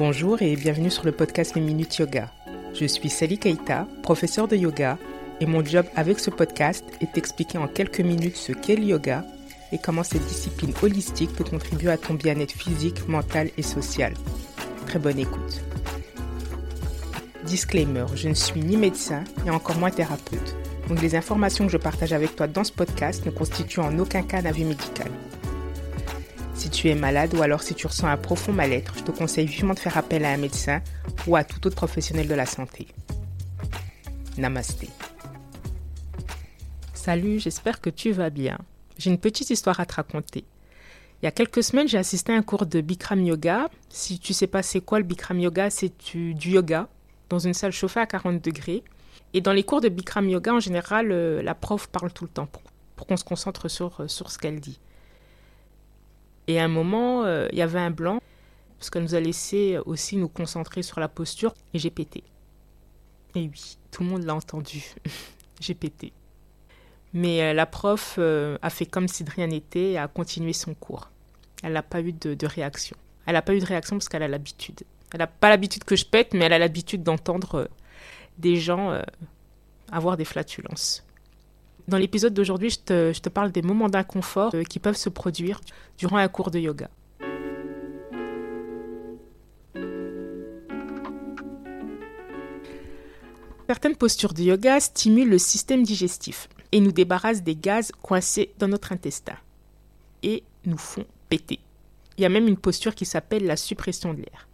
Bonjour et bienvenue sur le podcast Les Minutes Yoga. Je suis Sally Keita, professeure de yoga, et mon job avec ce podcast est d'expliquer en quelques minutes ce qu'est le yoga et comment cette discipline holistique peut contribuer à ton bien-être physique, mental et social. Très bonne écoute. Disclaimer, je ne suis ni médecin et encore moins thérapeute. Donc les informations que je partage avec toi dans ce podcast ne constituent en aucun cas un avis médical. Si tu es malade ou alors si tu ressens un profond mal-être, je te conseille vivement de faire appel à un médecin ou à tout autre professionnel de la santé. Namasté. Salut, j'espère que tu vas bien. J'ai une petite histoire à te raconter. Il y a quelques semaines, j'ai assisté à un cours de Bikram Yoga. Si tu sais pas c'est quoi le Bikram Yoga, c'est du, yoga dans une salle chauffée à 40 degrés. Et dans les cours de Bikram Yoga, en général, euh, la prof parle tout le temps pour, pour qu'on se concentre sur, euh, sur ce qu'elle dit. Et à un moment, euh, il y avait un blanc, parce qu'elle nous a laissé aussi nous concentrer sur la posture, et j'ai pété. Et oui, tout le monde l'a entendu. j'ai pété. Mais euh, la prof euh, a fait comme si de rien n'était et a continué son cours. Elle n'a pas eu de, réaction. Elle n'a pas eu de réaction parce qu'elle a l'habitude. Elle n'a pas l'habitude que je pète, mais elle a l'habitude d'entendre des gens avoir des flatulences. Dans l'épisode d'aujourd'hui, je te, parle des moments d'inconfort euh, qui peuvent se produire durant un cours de yoga. Certaines postures de yoga stimulent le système digestif et nous débarrassent des gaz coincés dans notre intestin et nous font péter. Il y a même une posture qui s'appelle la suppression de l'air.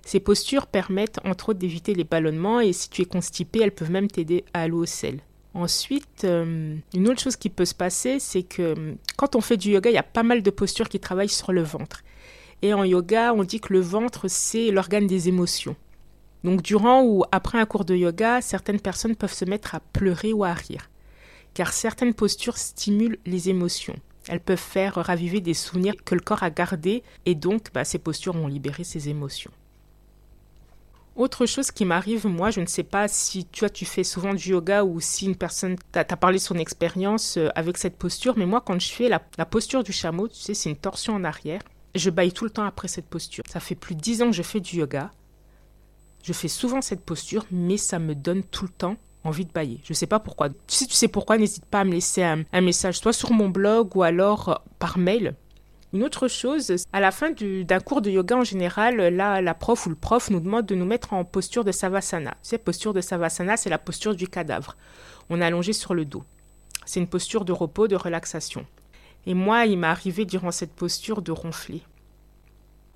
Ces postures permettent entre autres d'éviter les ballonnements et si tu es constipé, elles peuvent même t'aider à aller au sel. Ensuite, euh, une autre chose qui peut se passer, c'est que euh, quand on fait du yoga, il y a pas mal de postures qui travaillent sur le ventre. Et en yoga, on dit que le ventre, c'est l'organe des émotions. Donc durant ou après un cours de yoga, certaines personnes peuvent se mettre à pleurer ou à rire. Car certaines postures stimulent les émotions. Elles peuvent faire raviver des souvenirs que le corps a gardés et donc bah, ces postures vont libérer ces émotions. Autre chose qui m'arrive, moi, je ne sais pas si tu tu fais souvent du yoga ou si une personne t'a parlé son expérience euh, avec cette posture, mais moi, quand je fais la, posture du chameau, tu sais, c'est une torsion en arrière, je baille tout le temps après cette posture. Ça fait plus de 10 ans que je fais du yoga. Je fais souvent cette posture, mais ça me donne tout le temps envie de bailler. Je ne sais pas pourquoi. Si tu sais pourquoi, n'hésite pas à me laisser un, un, message, soit sur mon blog ou alors euh, par mail. Une autre chose, à la fin d'un cours de yoga en général, là, la prof ou le prof nous demande de nous mettre en posture de savasana. Cette posture de savasana, c'est la posture du cadavre. On est allongé sur le dos. C'est une posture de repos, de relaxation. Et moi, il m'est arrivé durant cette posture de ronfler.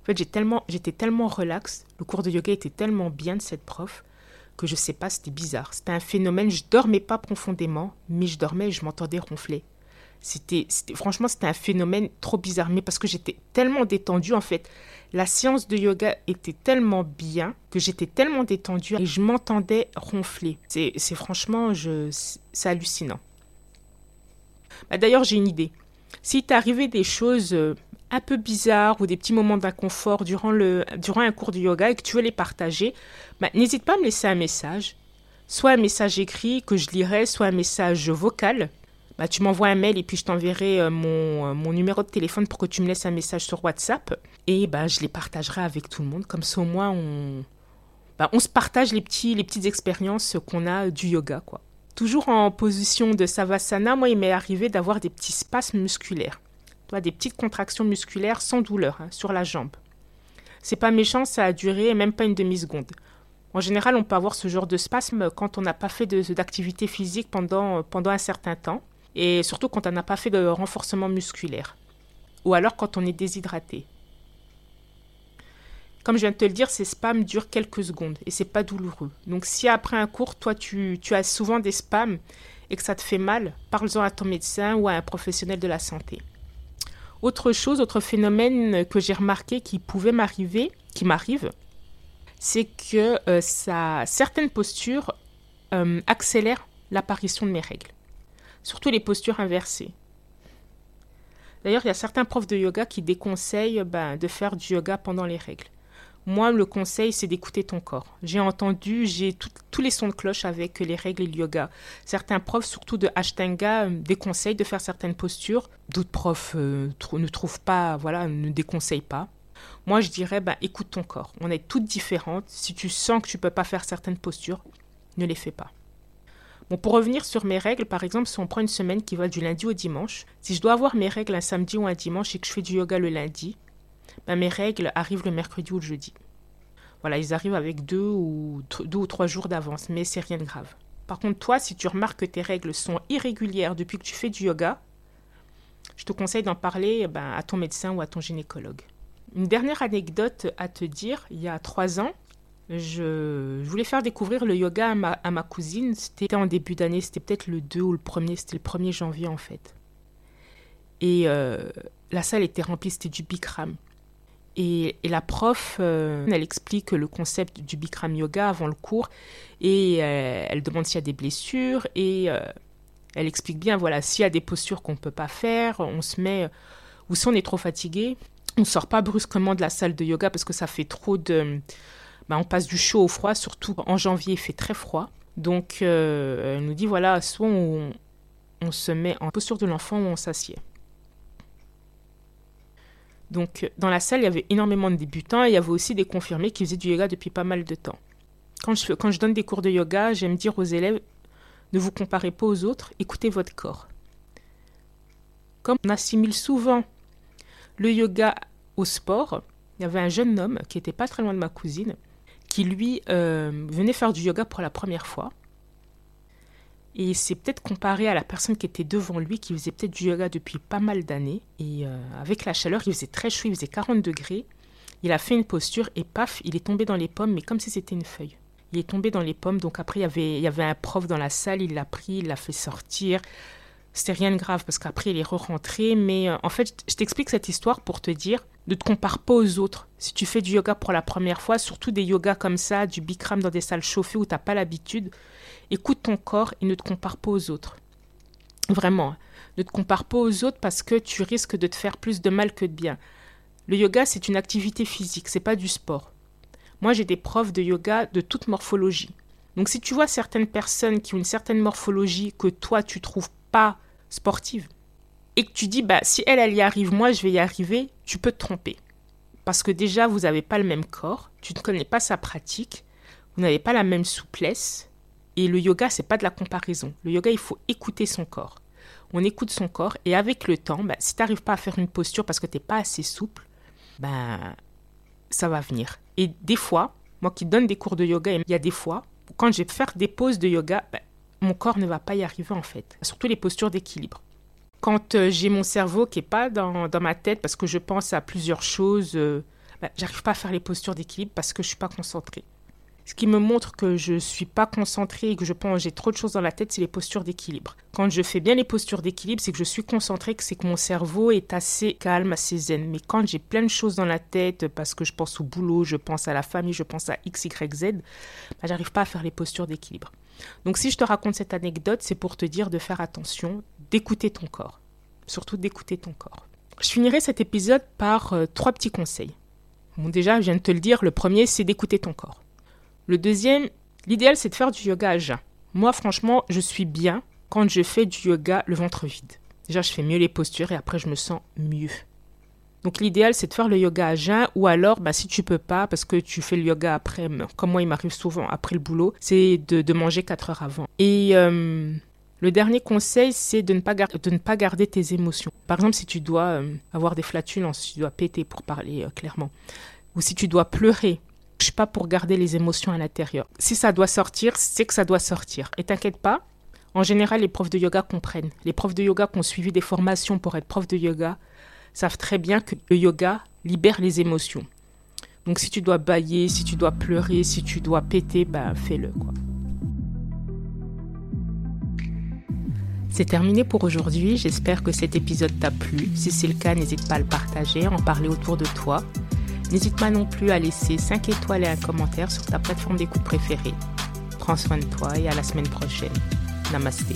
En fait, j'étais tellement, tellement relax, le cours de yoga était tellement bien de cette prof que je sais pas, c'était bizarre. C'était un phénomène, je dormais pas profondément, mais je dormais et je m'entendais ronfler. C'était, franchement, c'était un phénomène trop bizarre, mais parce que j'étais tellement détendue, en fait. La séance de yoga était tellement bien que j'étais tellement détendue et je m'entendais ronfler. C'est, franchement, je, c'est hallucinant. Bah, d'ailleurs, j'ai une idée. Si arrivé des choses euh, un peu bizarres ou des petits moments d'inconfort durant, le, durant un cours de yoga et que tu veux les partager, bah, n'hésite pas à me laisser un message. Soit un message écrit que je lirai, soit un message vocal bah, tu m'envoies un mail et puis je t'enverrai euh, mon, euh, mon, numéro de téléphone pour que tu me laisses un message sur WhatsApp. Et bah, je les partagerai avec tout le monde. Comme ça, au moins, on, bah, on se partage les, petits, les petites expériences qu'on a du yoga. quoi. Toujours en position de savasana, moi, il m'est arrivé d'avoir des petits spasmes musculaires. des petites contractions musculaires sans douleur hein, sur la jambe. C'est pas méchant, ça a duré même pas une demi-seconde. En général, on peut avoir ce genre de spasme quand on n'a pas fait d'activité physique pendant, pendant un certain temps et surtout quand on n'a pas fait de renforcement musculaire, ou alors quand on est déshydraté. Comme je viens de te le dire, ces spams durent quelques secondes et c'est pas douloureux. Donc si après un cours, toi tu, as souvent des spams et que ça te fait mal, parle-en à ton médecin ou à un professionnel de la santé. Autre chose, autre phénomène que j'ai remarqué qui pouvait m'arriver, qui m'arrive, c'est que euh, certaines postures euh, accélèrent l'apparition de mes règles surtout les postures inversées. D'ailleurs, il y a certains profs de yoga qui déconseillent ben, de faire du yoga pendant les règles. Moi, le conseil, c'est d'écouter ton corps. J'ai entendu, j'ai tous les sons de cloche avec les règles et le yoga. Certains profs, surtout de Ashtanga, euh, déconseillent de faire certaines postures. D'autres profs euh, ne trouvent pas, voilà, ne déconseillent pas. Moi, je dirais, ben, écoute ton corps. On est toutes différentes. Si tu sens que tu peux pas faire certaines postures, ne les fais pas. Pour revenir sur mes règles, par exemple, si on prend une semaine qui va du lundi au dimanche, si je dois avoir mes règles un samedi ou un dimanche et que je fais du yoga le lundi, ben, mes règles arrivent le mercredi ou le jeudi. Voilà, ils arrivent avec deux ou, deux ou trois jours d'avance, mais c'est rien de grave. Par contre, toi, si tu remarques que tes règles sont irrégulières depuis que tu fais du yoga, je te conseille d'en parler ben, à ton médecin ou à ton gynécologue. Une dernière anecdote à te dire, il y a trois ans, je, voulais faire découvrir le yoga à ma, cousine. C'était en début d'année, c'était peut-être le 2 ou le 1er, c'était le 1er janvier en fait. Et euh, la salle était remplie, c'était du Bikram. Et, la prof, euh, elle explique le concept du Bikram yoga avant le cours et euh, elle demande s'il y a des blessures et elle explique bien, voilà, s'il y a des postures qu'on ne peut pas faire, on se met, ou si on est trop fatigué, on ne sort pas brusquement de la salle de yoga parce que ça fait trop de, bah, on passe du chaud au froid, surtout en janvier, il fait très froid. Donc, euh, elle nous dit voilà, soit on, se met en posture de l'enfant ou on s'assied. Donc, dans la salle, il y avait énormément de débutants et il y avait aussi des confirmés qui faisaient du yoga depuis pas mal de temps. Quand je, quand je donne des cours de yoga, j'aime dire aux élèves ne vous comparez pas aux autres, écoutez votre corps. Comme on assimile souvent le yoga au sport, il y avait un jeune homme qui était pas très loin de ma cousine qui lui euh, venait faire du yoga pour la première fois. Et c'est peut-être comparé à la personne qui était devant lui, qui faisait peut-être du yoga depuis pas mal d'années. Et euh, avec la chaleur, il faisait très chaud, il faisait 40 degrés. Il a fait une posture et paf, il est tombé dans les pommes, mais comme si c'était une feuille. Il est tombé dans les pommes, donc après il il y avait un prof dans la salle, il l'a pris, il l'a fait sortir. C'était rien de grave parce qu'après il est re-rentré. Mais euh, en fait, je t'explique cette histoire pour te dire ne te compare pas aux autres. Si tu fais du yoga pour la première fois, surtout des yogas comme ça, du bikram dans des salles chauffées où tu n'as pas l'habitude, écoute ton corps et ne te compare pas aux autres. Vraiment, ne te compare pas aux autres parce que tu risques de te faire plus de mal que de bien. Le yoga, c'est une activité physique, c'est pas du sport. Moi, j'ai des profs de yoga de toute morphologie. Donc si tu vois certaines personnes qui ont une certaine morphologie que toi tu trouves pas sportive, et que tu dis, bah, si elle, elle y arrive, moi, je vais y arriver, tu peux te tromper. Parce que déjà, vous n'avez pas le même corps, tu ne connais pas sa pratique, vous n'avez pas la même souplesse. Et le yoga, c'est pas de la comparaison. Le yoga, il faut écouter son corps. On écoute son corps et avec le temps, bah, si tu n'arrives pas à faire une posture parce que tu n'es pas assez souple, bah, ça va venir. Et des fois, moi qui donne des cours de yoga, il y a des fois, quand je vais faire des poses de yoga, bah, mon corps ne va pas y arriver en fait. Surtout les postures d'équilibre. Quand euh, j'ai mon cerveau qui n'est pas dans, ma tête parce que je pense à plusieurs choses, euh, bah, j'arrive pas à faire les postures d'équilibre parce que je suis pas concentrée. Ce qui me montre que je ne suis pas concentrée et que je pense j'ai trop de choses dans la tête, c'est les postures d'équilibre. Quand je fais bien les postures d'équilibre, c'est que je suis concentrée, que c'est que mon cerveau est assez calme, assez zen. Mais quand j'ai plein de choses dans la tête, parce que je pense au boulot, je pense à la famille, je pense à X, Y, Z, bah, j'arrive pas à faire les postures d'équilibre. Donc si je te raconte cette anecdote, c'est pour te dire de faire attention, d'écouter ton corps. Surtout d'écouter ton corps. Je finirai cet épisode par euh, trois petits conseils. Bon, déjà, je viens de te le dire, le premier, c'est d'écouter ton corps. Le deuxième, l'idéal, c'est de faire du yoga à jeun. Moi, franchement, je suis bien quand je fais du yoga le ventre vide. Déjà, je fais mieux les postures et après, je me sens mieux. Donc l'idéal, c'est de faire le yoga à jeun ou alors, bah, si tu peux pas, parce que tu fais le yoga après, comme moi, il m'arrive souvent après le boulot, c'est de, manger 4 heures avant. Et le dernier conseil, c'est de, ne pas de ne pas garder tes émotions. Par exemple, si tu dois avoir des flatulences, si tu dois péter pour parler euh, clairement, ou si tu dois pleurer, je suis pas pour garder les émotions à l'intérieur. Si ça doit sortir, c'est que ça doit sortir. Et t'inquiète pas, en général, les profs de yoga comprennent. Les profs de yoga qui ont suivi des formations pour être profs de yoga savent très bien que le yoga libère les émotions. Donc si tu dois bailler, si tu dois pleurer, si tu dois péter, ben fais-le quoi. C'est terminé pour aujourd'hui, j'espère que cet épisode t'a plu. Si c'est le cas, n'hésite pas à le partager, en parler autour de toi. N'hésite pas non plus à laisser 5 étoiles et un commentaire sur ta plateforme d'écoute préférée. Prends soin de toi et à la semaine prochaine. Namasté.